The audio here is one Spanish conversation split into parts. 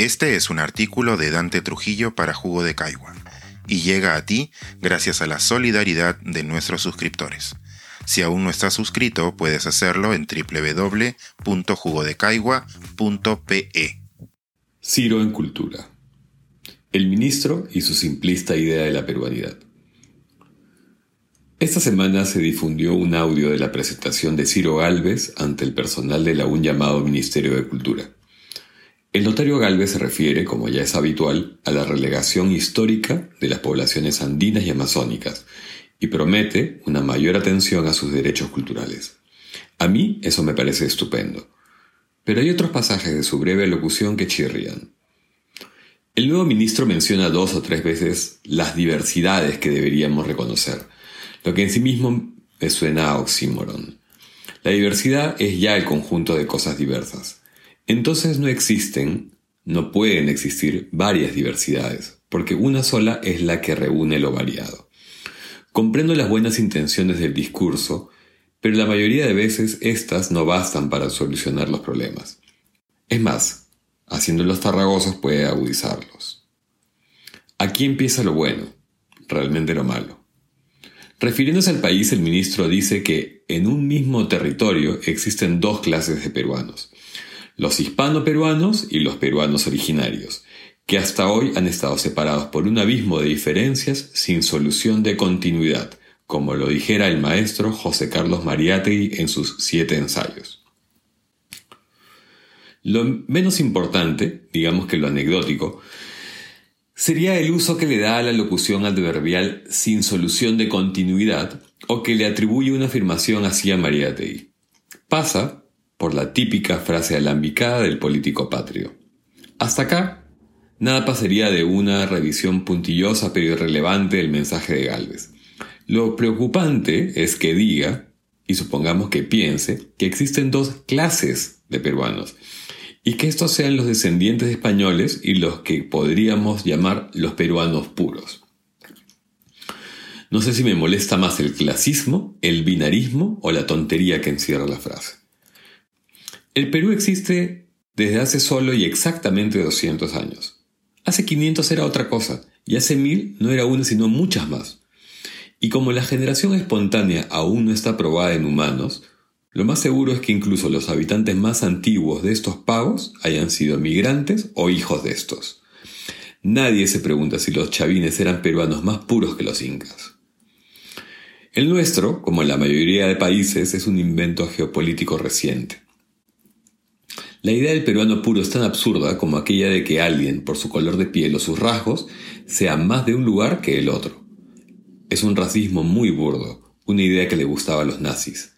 Este es un artículo de Dante Trujillo para Jugo de Caigua y llega a ti gracias a la solidaridad de nuestros suscriptores. Si aún no estás suscrito, puedes hacerlo en www.jugodecaigua.pe. Ciro en Cultura. El ministro y su simplista idea de la peruanidad. Esta semana se difundió un audio de la presentación de Ciro Galvez ante el personal del aún llamado Ministerio de Cultura. El notario Galvez se refiere, como ya es habitual, a la relegación histórica de las poblaciones andinas y amazónicas y promete una mayor atención a sus derechos culturales. A mí eso me parece estupendo. Pero hay otros pasajes de su breve locución que chirrían. El nuevo ministro menciona dos o tres veces las diversidades que deberíamos reconocer, lo que en sí mismo me suena a oxímoron. La diversidad es ya el conjunto de cosas diversas. Entonces no existen, no pueden existir varias diversidades, porque una sola es la que reúne lo variado. Comprendo las buenas intenciones del discurso, pero la mayoría de veces éstas no bastan para solucionar los problemas. Es más, haciéndolos tarragosos puede agudizarlos. Aquí empieza lo bueno, realmente lo malo. Refiriéndose al país, el ministro dice que en un mismo territorio existen dos clases de peruanos los hispano-peruanos y los peruanos originarios, que hasta hoy han estado separados por un abismo de diferencias sin solución de continuidad, como lo dijera el maestro José Carlos Mariátegui en sus siete ensayos. Lo menos importante, digamos que lo anecdótico, sería el uso que le da a la locución adverbial sin solución de continuidad o que le atribuye una afirmación así a Mariátegui. Pasa, por la típica frase alambicada del político patrio. Hasta acá, nada pasaría de una revisión puntillosa pero irrelevante del mensaje de Galvez. Lo preocupante es que diga, y supongamos que piense, que existen dos clases de peruanos, y que estos sean los descendientes de españoles y los que podríamos llamar los peruanos puros. No sé si me molesta más el clasismo, el binarismo o la tontería que encierra la frase. El Perú existe desde hace solo y exactamente 200 años. Hace 500 era otra cosa, y hace 1000 no era una sino muchas más. Y como la generación espontánea aún no está probada en humanos, lo más seguro es que incluso los habitantes más antiguos de estos pagos hayan sido migrantes o hijos de estos. Nadie se pregunta si los chavines eran peruanos más puros que los incas. El nuestro, como la mayoría de países, es un invento geopolítico reciente. La idea del peruano puro es tan absurda como aquella de que alguien, por su color de piel o sus rasgos, sea más de un lugar que el otro. Es un racismo muy burdo, una idea que le gustaba a los nazis.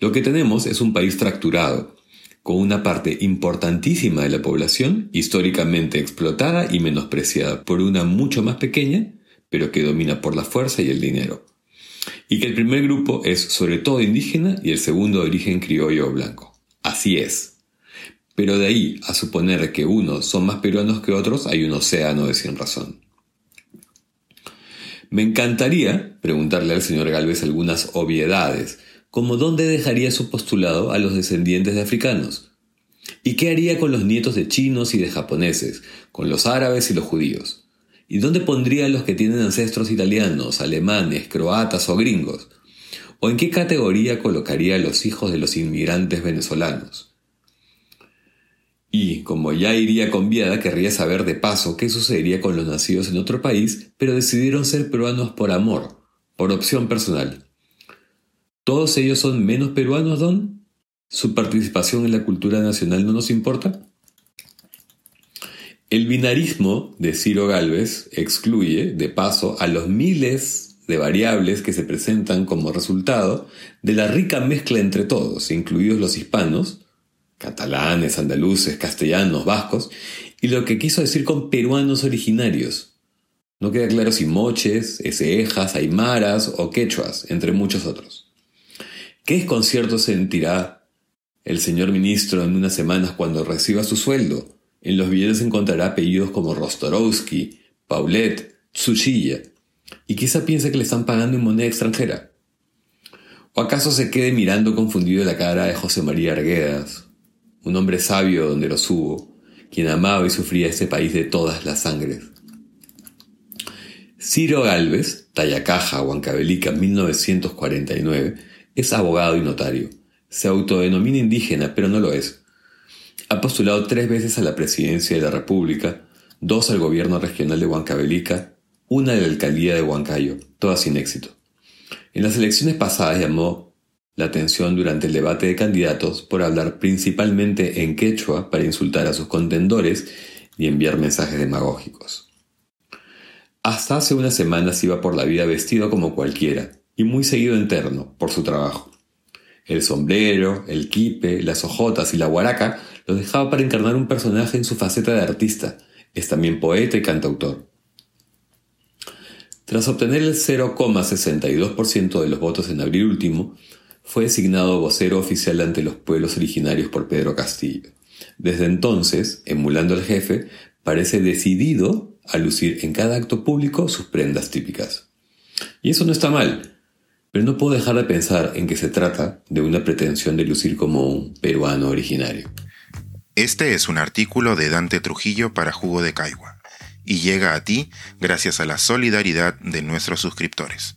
Lo que tenemos es un país fracturado, con una parte importantísima de la población históricamente explotada y menospreciada por una mucho más pequeña, pero que domina por la fuerza y el dinero. Y que el primer grupo es sobre todo indígena y el segundo de origen criollo o blanco. Así es. Pero de ahí a suponer que unos son más peruanos que otros hay un océano de sin razón. Me encantaría preguntarle al señor Galvez algunas obviedades, como dónde dejaría su postulado a los descendientes de africanos, y qué haría con los nietos de chinos y de japoneses, con los árabes y los judíos, y dónde pondría a los que tienen ancestros italianos, alemanes, croatas o gringos, o en qué categoría colocaría a los hijos de los inmigrantes venezolanos. Y, como ya iría con viada, querría saber de paso qué sucedería con los nacidos en otro país, pero decidieron ser peruanos por amor, por opción personal. ¿Todos ellos son menos peruanos, Don? ¿Su participación en la cultura nacional no nos importa? El binarismo de Ciro Galvez excluye, de paso, a los miles de variables que se presentan como resultado de la rica mezcla entre todos, incluidos los hispanos, catalanes, andaluces, castellanos, vascos, y lo que quiso decir con peruanos originarios. No queda claro si moches, esejas, aymaras o quechuas, entre muchos otros. ¿Qué desconcierto sentirá el señor ministro en unas semanas cuando reciba su sueldo? En los billetes encontrará apellidos como Rostorowski, Paulette, Tsuchiya, y quizá piense que le están pagando en moneda extranjera. ¿O acaso se quede mirando confundido la cara de José María Arguedas, un hombre sabio donde los hubo, quien amaba y sufría este país de todas las sangres. Ciro Galvez, Tayacaja, Huancavelica, 1949, es abogado y notario. Se autodenomina indígena, pero no lo es. Ha postulado tres veces a la presidencia de la República, dos al gobierno regional de Huancavelica, una de la alcaldía de Huancayo, todas sin éxito. En las elecciones pasadas llamó la atención durante el debate de candidatos por hablar principalmente en quechua para insultar a sus contendores y enviar mensajes demagógicos. Hasta hace unas semanas iba por la vida vestido como cualquiera y muy seguido en terno por su trabajo. El sombrero, el quipe, las hojotas y la guaraca lo dejaba para encarnar un personaje en su faceta de artista. Es también poeta y cantautor. Tras obtener el 0,62% de los votos en abril último, fue designado vocero oficial ante los pueblos originarios por Pedro Castillo. Desde entonces, emulando al jefe, parece decidido a lucir en cada acto público sus prendas típicas. Y eso no está mal, pero no puedo dejar de pensar en que se trata de una pretensión de lucir como un peruano originario. Este es un artículo de Dante Trujillo para Jugo de Caigua y llega a ti gracias a la solidaridad de nuestros suscriptores.